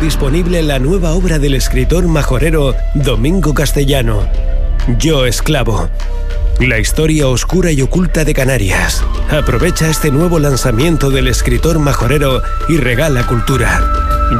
disponible la nueva obra del escritor majorero Domingo Castellano, Yo Esclavo. La historia oscura y oculta de Canarias. Aprovecha este nuevo lanzamiento del escritor majorero y regala cultura.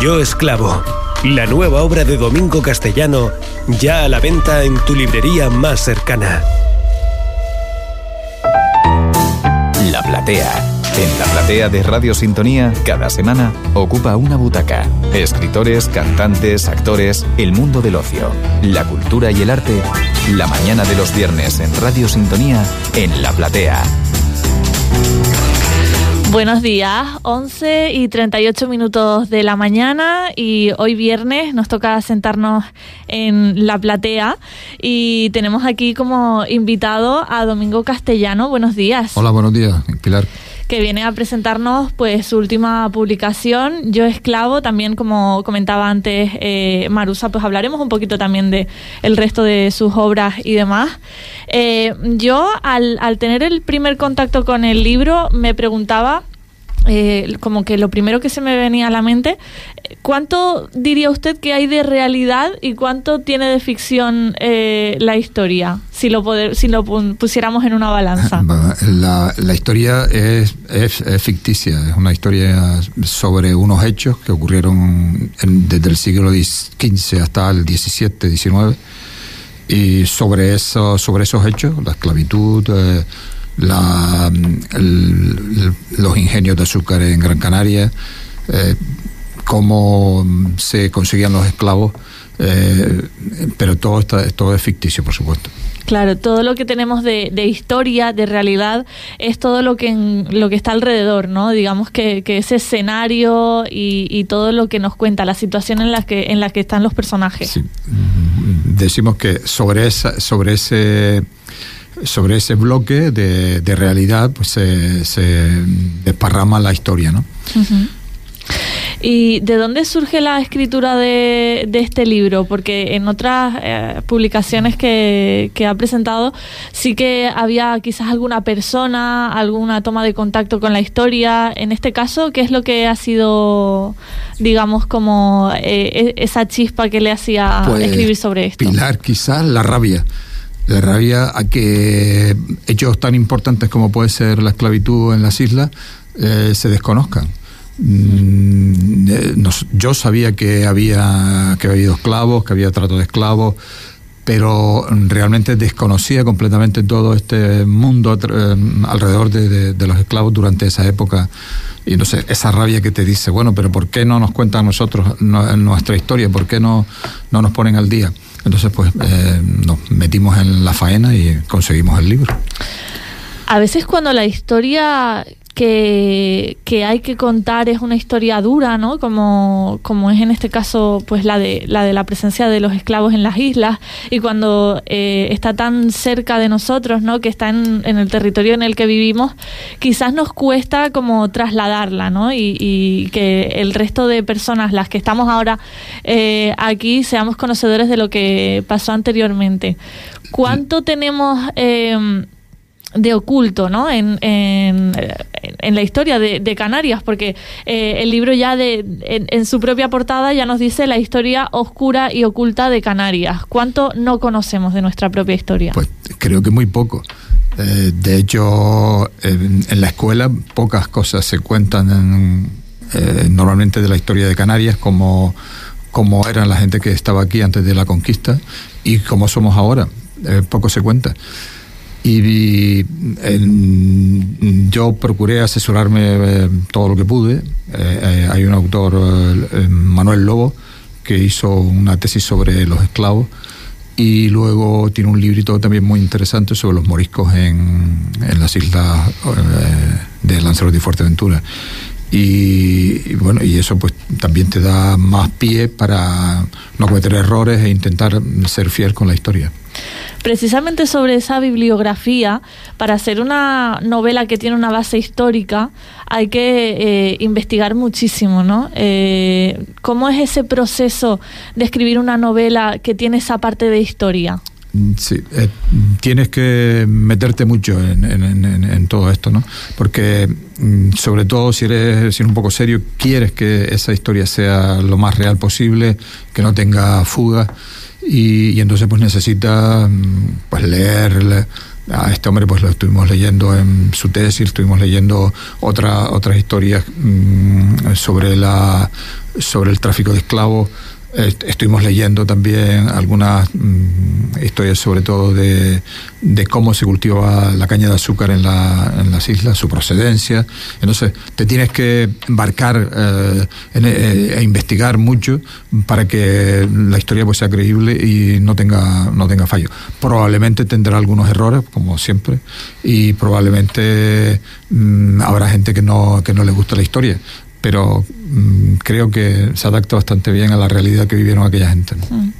Yo Esclavo. La nueva obra de Domingo Castellano, ya a la venta en tu librería más cercana. La Platea. En la platea de Radio Sintonía, cada semana ocupa una butaca. Escritores, cantantes, actores, el mundo del ocio, la cultura y el arte. La mañana de los viernes en Radio Sintonía, en la platea. Buenos días, 11 y 38 minutos de la mañana y hoy viernes nos toca sentarnos en la platea y tenemos aquí como invitado a Domingo Castellano. Buenos días. Hola, buenos días, Pilar que viene a presentarnos pues su última publicación, Yo Esclavo, también como comentaba antes eh, Marusa, pues hablaremos un poquito también de el resto de sus obras y demás. Eh, yo al, al tener el primer contacto con el libro me preguntaba eh, como que lo primero que se me venía a la mente, ¿cuánto diría usted que hay de realidad y cuánto tiene de ficción eh, la historia? Si lo, poder, si lo pusiéramos en una balanza. La, historia es, ficticia, es una historia sobre unos hechos que ocurrieron desde el siglo XV hasta el XVII, XIX. Y sobre, eso, sobre esos hechos, la esclavitud, eh, la, los ingenios de azúcar en Gran Canaria, eh, cómo se conseguían los esclavos, eh, pero todo, está, todo es ficticio, por supuesto. Claro, todo lo que tenemos de, historia, de realidad, es todo lo que lo que está alrededor, ¿no? Digamos que, ese escenario y, todo lo que nos cuenta, la situación en la que en la que están los personajes. Decimos que sobre esa, sobre ese sobre ese bloque de, de realidad pues se, se, desparrama la historia, ¿no? ¿Y de dónde surge la escritura de, de este libro? Porque en otras eh, publicaciones que, que, ha presentado sí que había quizás alguna persona, alguna toma de contacto con la historia. En este caso, ¿qué es lo que ha sido, digamos, como eh, e, esa chispa que le hacía pues, escribir sobre esto? Pilar, quizás la rabia la rabia a que hechos tan importantes como puede ser la esclavitud en las islas eh, se desconozcan. Mm, eh, yo sabía que había que había habido esclavos, que había trato de esclavos, pero realmente desconocía completamente todo este mundo eh, alrededor de, los esclavos durante esa época. Y no sé, esa rabia que te dice, bueno, pero ¿por qué no nos cuentan nosotros nuestra historia? ¿Por qué no, no nos ponen al día? Entonces, pues eh, nos metimos en la faena y conseguimos el libro. A veces cuando la historia que, que, hay que contar es una historia dura, ¿no? Como, como es en este caso, pues la de la de la presencia de los esclavos en las islas y cuando eh, está tan cerca de nosotros, ¿no? Que está en, en, el territorio en el que vivimos, quizás nos cuesta como trasladarla, ¿no? Y, y que el resto de personas, las que estamos ahora eh, aquí, seamos conocedores de lo que pasó anteriormente. ¿Cuánto tenemos eh, de oculto ¿no? en, en, en la historia de, de Canarias, porque eh, el libro ya de, en, su propia portada ya nos dice la historia oscura y oculta de Canarias. ¿Cuánto no conocemos de nuestra propia historia? Pues creo que muy poco. Eh, de hecho, en, la escuela pocas cosas se cuentan eh, normalmente de la historia de Canarias, como, como era la gente que estaba aquí antes de la conquista y como somos ahora. poco se cuenta. Y yo procuré asesorarme eh, todo lo que pude. Eh, eh, hay un autor, Manuel Lobo, que hizo una tesis sobre los esclavos y luego tiene un librito también muy interesante sobre los moriscos en, en las islas de Lanzarote y Fuerteventura. Y, bueno, y eso pues también te da más pie para no cometer errores e intentar ser fiel con la historia precisamente sobre esa bibliografía, para hacer una novela que tiene una base histórica, hay que eh, investigar muchísimo, ¿no? Eh, ¿Cómo es ese proceso de escribir una novela que tiene esa parte de historia? Sí, eh, tienes que meterte mucho en, todo esto, ¿no? Porque mm, sobre todo si eres, si un poco serio, quieres que esa historia sea lo más real posible, que no tenga fuga y, entonces pues necesitas mm, pues leer a este hombre pues lo estuvimos leyendo en su tesis, estuvimos leyendo otra, otras historias mm, sobre la sobre el tráfico de esclavos estuvimos leyendo también algunas mm, historias sobre todo de, cómo se cultiva la caña de azúcar en, la, en, las islas, su procedencia. Entonces, te tienes que embarcar eh, eh, e investigar mucho para que la historia pues, sea creíble y no tenga, no tenga fallo. Probablemente tendrá algunos errores, como siempre, y probablemente mm, habrá gente que no, que no le gusta la historia pero creo que se adapta bastante bien a la realidad que vivieron aquella gente. Mm.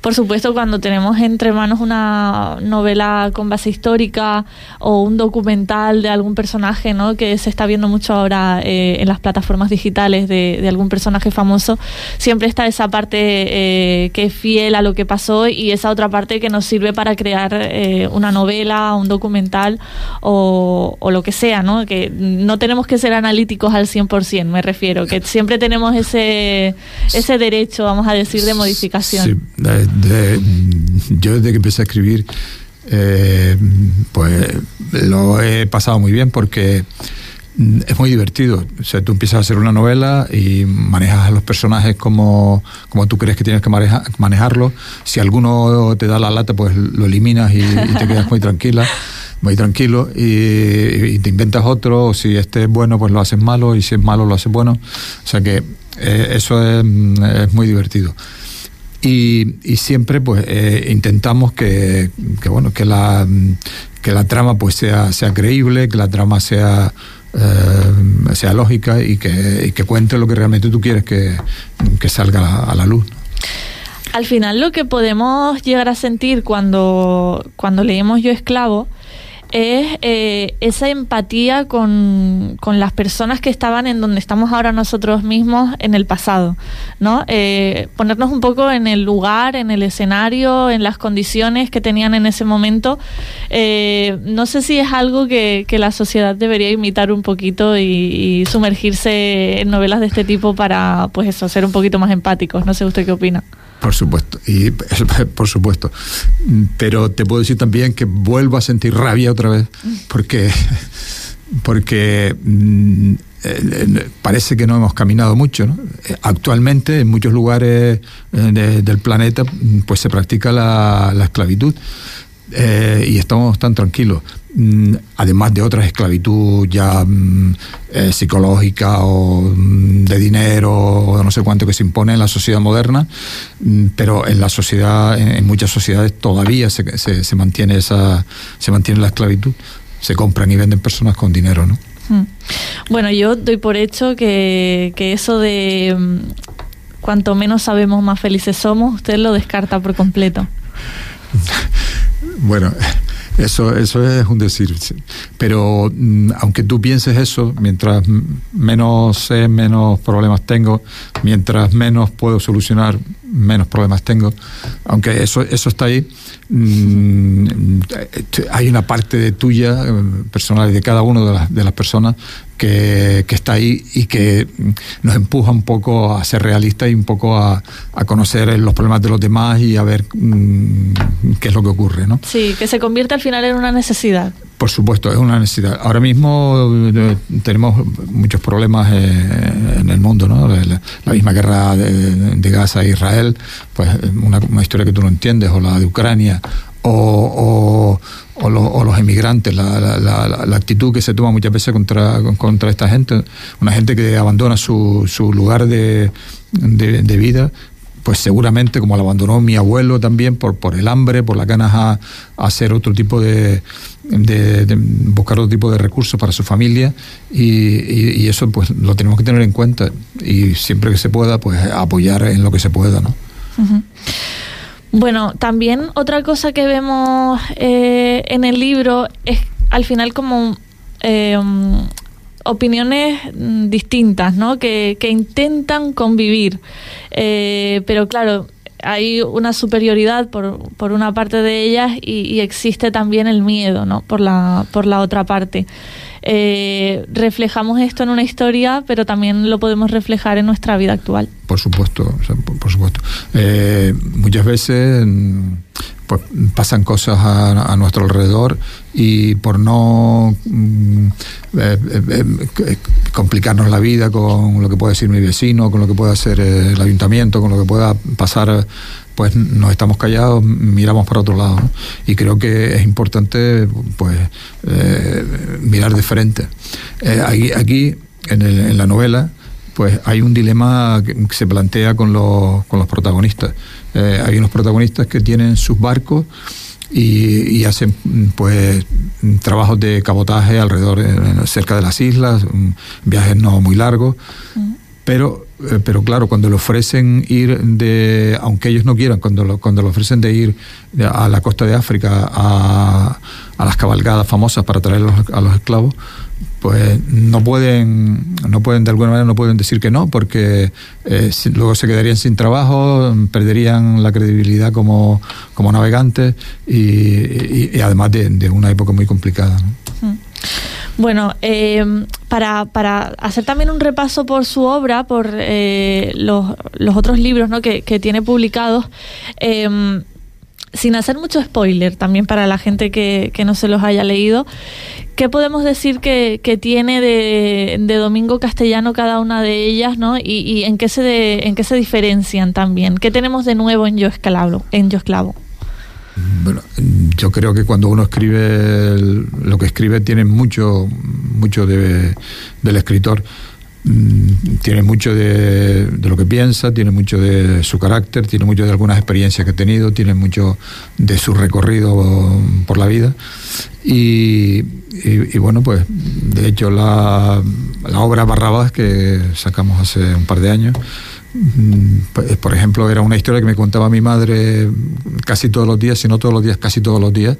Por supuesto, cuando tenemos entre manos una novela con base histórica o un documental de algún personaje, ¿no? que se está viendo mucho ahora eh, en las plataformas digitales de, algún personaje famoso, siempre está esa parte eh, que es fiel a lo que pasó y esa otra parte que nos sirve para crear eh, una novela, un documental o, o, lo que sea, ¿no? que no tenemos que ser analíticos al 100%, me refiero, que siempre tenemos ese, ese derecho, vamos a decir, de modificación. Sí, yo desde que empecé a escribir, eh, pues lo he pasado muy bien porque es muy divertido. O sea, tú empiezas a hacer una novela y manejas a los personajes como, como tú crees que tienes que manejar, manejarlos. Si alguno te da la lata, pues lo eliminas y, te quedas muy tranquila, muy tranquilo y, te inventas otro. O si este es bueno, pues lo haces malo y si es malo, lo haces bueno. O sea que eh, eso es, es, muy divertido. Y, y siempre pues eh, intentamos que, que, bueno que la que la trama pues sea sea creíble que la trama sea eh, sea lógica y que, y que, cuente lo que realmente tú quieres que, que salga a la luz. Al final lo que podemos llegar a sentir cuando, cuando leemos Yo Esclavo es eh, esa empatía con, con, las personas que estaban en donde estamos ahora nosotros mismos en el pasado, ¿no? Eh, ponernos un poco en el lugar, en el escenario, en las condiciones que tenían en ese momento. Eh, no sé si es algo que, que, la sociedad debería imitar un poquito y, y, sumergirse en novelas de este tipo para, pues eso, ser un poquito más empáticos. No sé usted qué opina. Por supuesto, y por supuesto. Pero te puedo decir también que vuelvo a sentir rabia otra vez, porque, porque mm, eh, parece que no hemos caminado mucho. ¿no? Actualmente, en muchos lugares eh, del planeta, pues se practica la, la esclavitud. Eh, y estamos tan tranquilos. Mm, además de otras esclavitud ya mm, eh, psicológica o mm, de dinero o no sé cuánto que se impone en la sociedad moderna, pero en la sociedad, en, muchas sociedades todavía se, se, mantiene esa, se mantiene la esclavitud. Se compran y venden personas con dinero, ¿no? Bueno, yo doy por hecho que, que eso de cuanto menos sabemos, más felices somos, usted lo descarta por completo. Bueno, eso, eso es un decir. Pero mm, aunque tú pienses eso, mientras menos sé, menos problemas tengo, mientras menos puedo solucionar, menos problemas tengo. Aunque eso, eso está ahí, mm, hay una parte de tuya, eh, personal, y de cada una de las, de las personas que, está ahí y que nos empuja un poco a ser realistas y un poco a, conocer los problemas de los demás y a ver mm, qué es lo que ocurre. ¿no? Sí, que se convierte al final en una necesidad. Por supuesto, es una necesidad. Ahora mismo eh, tenemos muchos problemas eh, en el mundo, ¿no? La, misma guerra de, Gaza e Israel, pues una, historia que tú no entiendes, o la de Ucrania, o, los emigrantes, la, actitud que se toma muchas veces contra, contra esta gente, una gente que abandona su, su lugar de, vida pues seguramente como lo abandonó mi abuelo también por, por el hambre, por las ganas a, hacer otro tipo de, de, buscar otro tipo de recursos para su familia y, y, eso pues lo tenemos que tener en cuenta y siempre que se pueda pues apoyar en lo que se pueda, ¿no? Bueno, también otra cosa que vemos eh, en el libro es al final como eh, opiniones distintas, ¿no? Que, que intentan convivir. Eh, pero claro, hay una superioridad por, por una parte de ellas y, existe también el miedo, ¿no? Por la, por la otra parte. Eh, reflejamos esto en una historia, pero también lo podemos reflejar en nuestra vida actual. Por supuesto, por, supuesto. Eh, muchas veces pues pasan cosas a, nuestro alrededor y por no mm, eh, eh, eh, complicarnos la vida con lo que puede decir mi vecino, con lo que pueda hacer el ayuntamiento, con lo que pueda pasar, pues nos estamos callados, miramos para otro lado. Y creo que es importante pues mirar de frente. aquí, aquí en, en la novela pues hay un dilema que se plantea con los, con los protagonistas. Hay unos protagonistas que tienen sus barcos y, hacen pues trabajos de cabotaje alrededor, eh, cerca de las islas, viajes no muy largos, pero eh, pero claro, cuando le ofrecen ir de, aunque ellos no quieran, cuando lo, cuando le ofrecen de ir a la costa de África a, a las cabalgadas famosas para traer a los esclavos, pues no pueden, no pueden de alguna manera no pueden decir que no, porque eh, luego se quedarían sin trabajo, perderían la credibilidad como, como navegantes y, además de, una época muy complicada. Mm. Bueno, eh, para, para, hacer también un repaso por su obra, por eh, los, los, otros libros ¿no? que, que tiene publicados, sin hacer mucho spoiler también para la gente que, no se los haya leído, ¿qué podemos decir que, tiene de, Domingo Castellano cada una de ellas, ¿no? Y, en, qué se en qué se diferencian también. ¿Qué tenemos de nuevo en Yo Esclavo? En Yo Esclavo? Bueno, yo creo que cuando uno escribe lo que escribe tiene mucho, mucho de, del escritor. Mm, tiene mucho de, lo que piensa, tiene mucho de su carácter, tiene mucho de algunas experiencias que ha tenido, tiene mucho de su recorrido por la vida. Y, bueno, pues de hecho la, la, obra Barrabás que sacamos hace un par de años, mm, pues, por ejemplo, era una historia que me contaba mi madre casi todos los días, si no todos los días, casi todos los días,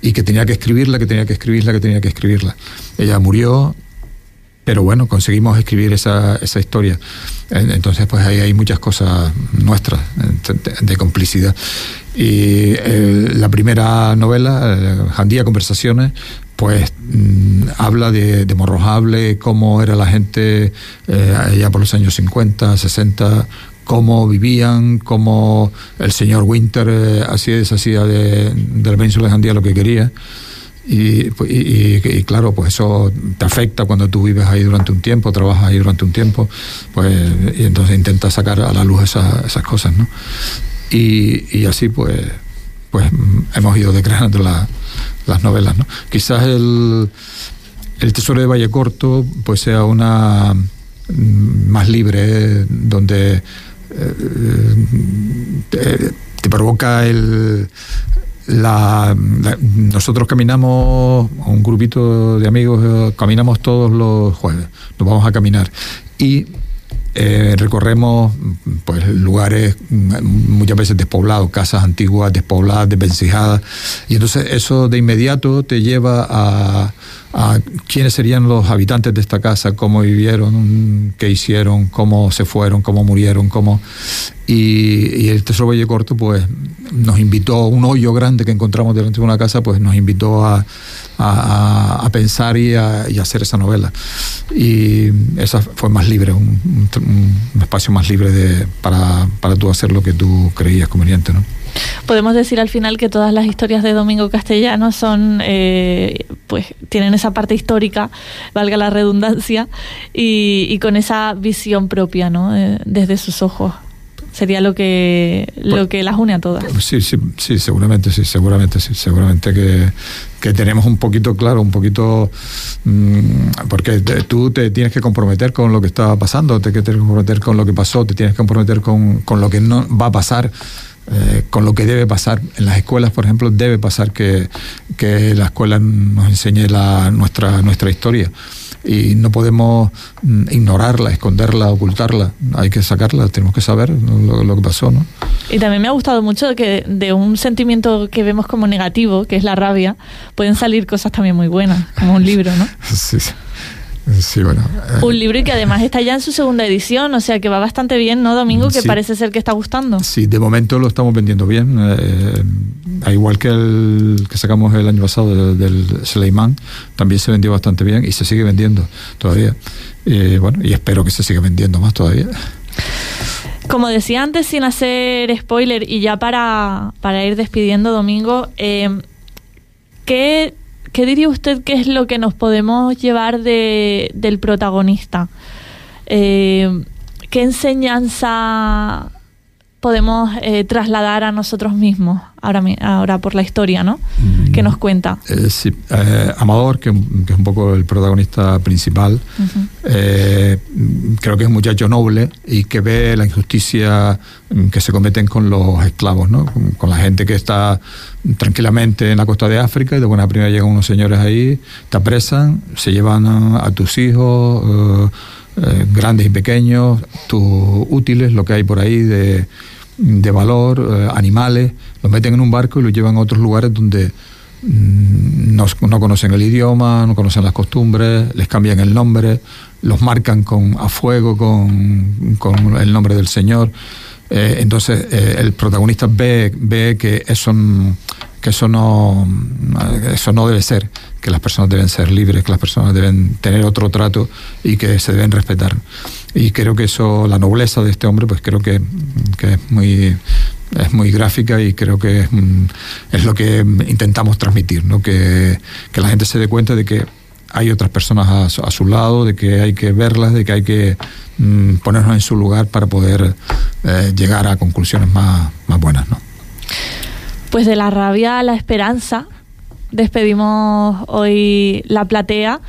y que tenía que escribirla, que tenía que escribirla, que tenía que escribirla. Ella murió pero bueno, conseguimos escribir esa, esa historia. Entonces, pues ahí hay muchas cosas nuestras de, complicidad. Y eh, la primera novela, eh, Jandía Conversaciones, pues mm, habla de, de, Morrojable, cómo era la gente eh, allá por los años 50, 60, cómo vivían, cómo el señor Winter hacía y deshacía de, de la península de Jandía lo que quería. Pues, y, claro, pues eso te afecta cuando tú vives ahí durante un tiempo, trabajas ahí durante un tiempo, pues y entonces intentas sacar a la luz esas cosas, ¿no? Y, así pues, pues hemos ido declarando las novelas, ¿no? Quizás el, el Tesoro de Valle Corto pues sea una mm, más libre, donde eh, te provoca el la, nosotros caminamos, un grupito de amigos, eh, caminamos todos los jueves, nos vamos a caminar. Y eh, recorremos pues lugares muchas veces despoblados, casas antiguas despobladas, desvencijadas, y entonces eso de inmediato te lleva a, a quiénes serían los habitantes de esta casa, cómo vivieron, qué hicieron, cómo se fueron, cómo murieron, cómo... Y, el Tesoro Valle Corto, pues, nos invitó, un hoyo grande que encontramos delante de una casa, pues nos invitó a, a, pensar y a, hacer esa novela. Y esa fue más libre, un, espacio más libre de, para, para tú hacer lo que tú creías conveniente, ¿no? Podemos decir al final que todas las historias de Domingo Castellano son, eh, pues, tienen esa parte histórica, valga la redundancia, y, con esa visión propia, ¿no? Eh, desde sus ojos. Sería lo que lo pues, que las une a todas. Sí, sí, sí, seguramente, sí, seguramente, sí, seguramente que, tenemos un poquito claro, un poquito, mm, porque tú te tienes que comprometer con lo que está pasando, te tienes que comprometer con lo que pasó, te tienes que comprometer con, con lo que no va a pasar eh, con lo que debe pasar. En las escuelas, por ejemplo, debe pasar que, la escuela nos enseñe la, nuestra, nuestra historia. Y no podemos mm, ignorarla, esconderla, ocultarla. Hay que sacarla, tenemos que saber lo, que pasó. ¿no? Y también me ha gustado mucho que de un sentimiento que vemos como negativo, que es la rabia, pueden salir cosas también muy buenas, como un libro, ¿no? sí. Sí, bueno. Eh, Un libro y que además está ya en su segunda edición, o sea que va bastante bien, ¿no, Domingo? Que parece ser que está gustando. Sí, de momento lo estamos vendiendo bien. Eh, igual que el que sacamos el año pasado del, Sleiman, también se vendió bastante bien y se sigue vendiendo todavía. Eh, bueno, y espero que se siga vendiendo más todavía. Como decía antes, sin hacer spoiler, y ya para, para ir despidiendo, Domingo, eh, ¿qué ¿qué diría usted que es lo que nos podemos llevar de, del protagonista? Eh, ¿Qué enseñanza podemos eh, trasladar a nosotros mismos ahora, ahora por la historia, ¿no? Mm. Que nos cuenta. Eh, sí, eh, Amador, que, es un poco el protagonista principal, creo que es un muchacho noble y que ve la injusticia que se cometen con los esclavos, ¿no? Con, la gente que está tranquilamente en la costa de África y de buena primera llegan unos señores ahí, te apresan, se llevan a, tus hijos. grandes y pequeños, tus útiles, lo que hay por ahí de, de valor, eh, animales, los meten en un barco y los llevan a otros lugares donde mm, no, conocen el idioma, no conocen las costumbres, les cambian el nombre, los marcan con, a fuego con, con el nombre del Señor. Eh, entonces eh, el protagonista ve, ve que eso que eso no eso no debe ser que las personas deben ser libres que las personas deben tener otro trato y que se deben respetar y creo que eso la nobleza de este hombre pues creo que, es muy es muy gráfica y creo que es, lo que intentamos transmitir, ¿no? que, que, la gente se dé cuenta de que hay otras personas a, su lado, de que hay que verlas, de que hay que mm, ponernos en su lugar para poder eh, llegar a conclusiones más, más buenas. ¿no? Pues de la rabia a la esperanza, despedimos hoy la platea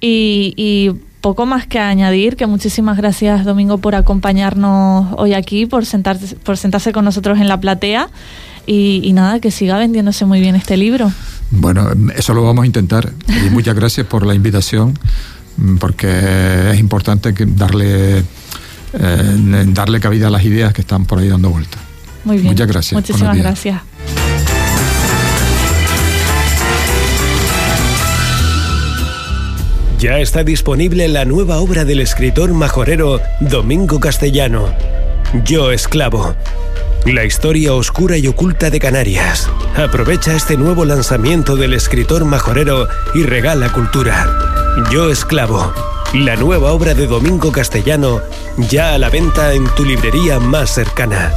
y, poco más que añadir, que muchísimas gracias Domingo por acompañarnos hoy aquí, por sentarse, por sentarse con nosotros en la platea y, nada, que siga vendiéndose muy bien este libro. Bueno, eso lo vamos a intentar y muchas gracias por la invitación porque es importante que darle, eh, darle cabida a las ideas que están por ahí dando vueltas. Muy bien. Muchas gracias. Muchísimas gracias. Ya está disponible la nueva obra del escritor majorero Domingo Castellano, Yo Esclavo. La historia oscura y oculta de Canarias. Aprovecha este nuevo lanzamiento del escritor majorero y regala cultura. Yo Esclavo. La nueva obra de Domingo Castellano ya a la venta en tu librería más cercana.